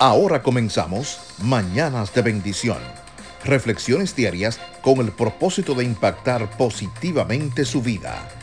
Ahora comenzamos Mañanas de Bendición. Reflexiones diarias con el propósito de impactar positivamente su vida.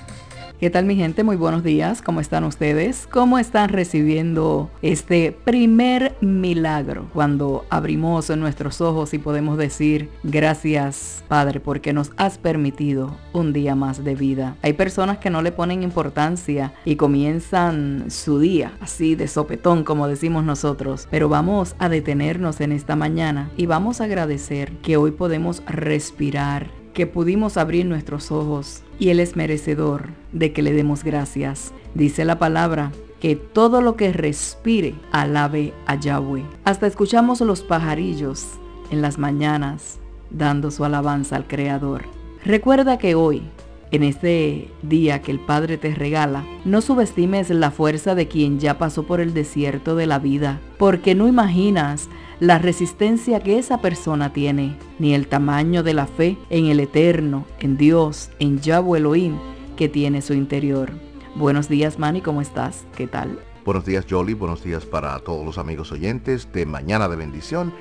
¿Qué tal mi gente? Muy buenos días. ¿Cómo están ustedes? ¿Cómo están recibiendo este primer milagro cuando abrimos nuestros ojos y podemos decir gracias Padre porque nos has permitido un día más de vida? Hay personas que no le ponen importancia y comienzan su día así de sopetón como decimos nosotros, pero vamos a detenernos en esta mañana y vamos a agradecer que hoy podemos respirar que pudimos abrir nuestros ojos y Él es merecedor de que le demos gracias. Dice la palabra que todo lo que respire alabe a Yahweh. Hasta escuchamos los pajarillos en las mañanas dando su alabanza al Creador. Recuerda que hoy, en este día que el Padre te regala, no subestimes la fuerza de quien ya pasó por el desierto de la vida, porque no imaginas la resistencia que esa persona tiene, ni el tamaño de la fe en el Eterno, en Dios, en Yahweh Elohim que tiene su interior. Buenos días, Manny, ¿cómo estás? ¿Qué tal? Buenos días, Jolly. Buenos días para todos los amigos oyentes de Mañana de Bendición.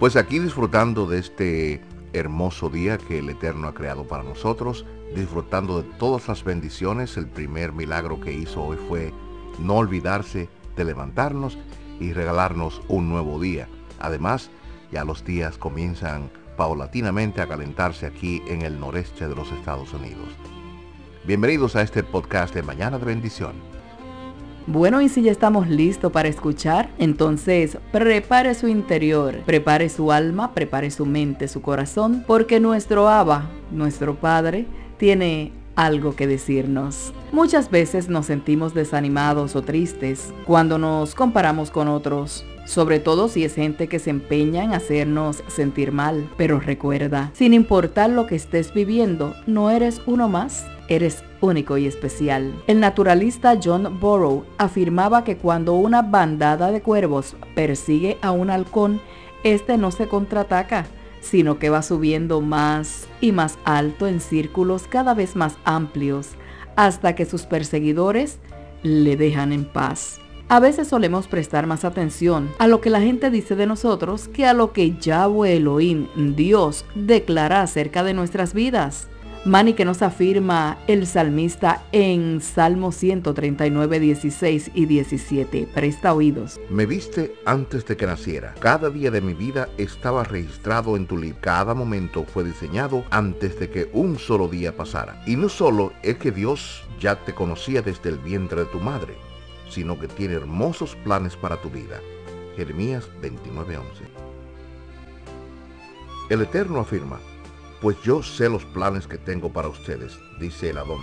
Pues aquí disfrutando de este hermoso día que el Eterno ha creado para nosotros, disfrutando de todas las bendiciones. El primer milagro que hizo hoy fue no olvidarse de levantarnos y regalarnos un nuevo día. Además, ya los días comienzan paulatinamente a calentarse aquí en el noreste de los Estados Unidos. Bienvenidos a este podcast de Mañana de Bendición. Bueno, y si ya estamos listos para escuchar, entonces prepare su interior, prepare su alma, prepare su mente, su corazón, porque nuestro Abba, nuestro Padre, tiene algo que decirnos. Muchas veces nos sentimos desanimados o tristes cuando nos comparamos con otros sobre todo si es gente que se empeña en hacernos sentir mal. Pero recuerda, sin importar lo que estés viviendo, no eres uno más. Eres único y especial. El naturalista John Burrow afirmaba que cuando una bandada de cuervos persigue a un halcón, este no se contraataca, sino que va subiendo más y más alto en círculos cada vez más amplios, hasta que sus perseguidores le dejan en paz. A veces solemos prestar más atención a lo que la gente dice de nosotros que a lo que Yahweh Elohim, Dios, declara acerca de nuestras vidas. Mani que nos afirma el salmista en Salmo 139, 16 y 17. Presta oídos. Me viste antes de que naciera. Cada día de mi vida estaba registrado en tu libro. Cada momento fue diseñado antes de que un solo día pasara. Y no solo es que Dios ya te conocía desde el vientre de tu madre sino que tiene hermosos planes para tu vida. Jeremías 29:11. El Eterno afirma, pues yo sé los planes que tengo para ustedes, dice el Adón,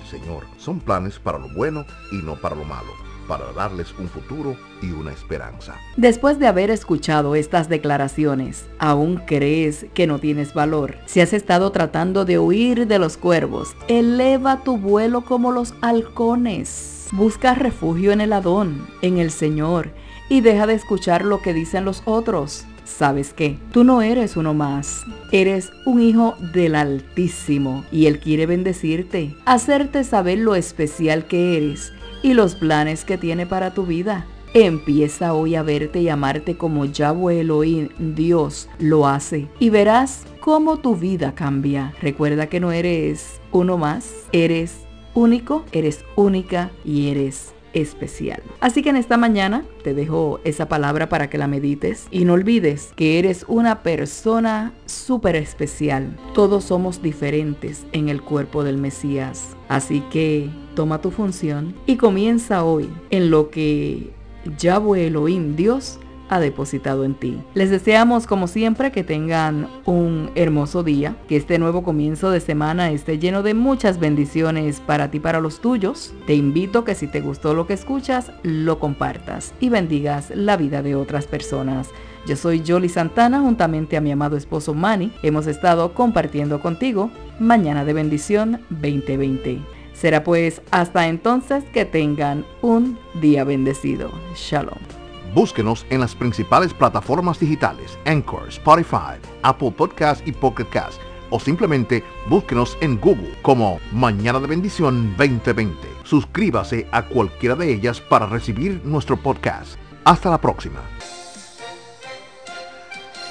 el Señor. Son planes para lo bueno y no para lo malo, para darles un futuro y una esperanza. Después de haber escuchado estas declaraciones, ¿aún crees que no tienes valor? Si has estado tratando de huir de los cuervos, eleva tu vuelo como los halcones Busca refugio en el Adón, en el Señor, y deja de escuchar lo que dicen los otros. ¿Sabes qué? Tú no eres uno más. Eres un hijo del Altísimo y Él quiere bendecirte, hacerte saber lo especial que eres y los planes que tiene para tu vida. Empieza hoy a verte y amarte como Yahweh Elohim, Dios, lo hace. Y verás cómo tu vida cambia. Recuerda que no eres uno más, eres único, eres única y eres especial. Así que en esta mañana te dejo esa palabra para que la medites y no olvides que eres una persona súper especial. Todos somos diferentes en el cuerpo del Mesías. Así que toma tu función y comienza hoy en lo que Yahweh Elohim Dios ha depositado en ti. Les deseamos como siempre que tengan un hermoso día, que este nuevo comienzo de semana esté lleno de muchas bendiciones para ti, para los tuyos. Te invito que si te gustó lo que escuchas, lo compartas y bendigas la vida de otras personas. Yo soy Jolly Santana juntamente a mi amado esposo Manny. Hemos estado compartiendo contigo Mañana de Bendición 2020. Será pues hasta entonces que tengan un día bendecido. Shalom. Búsquenos en las principales plataformas digitales, Anchor, Spotify, Apple Podcast y Pocket Cast, o simplemente búsquenos en Google como Mañana de Bendición 2020. Suscríbase a cualquiera de ellas para recibir nuestro podcast. Hasta la próxima.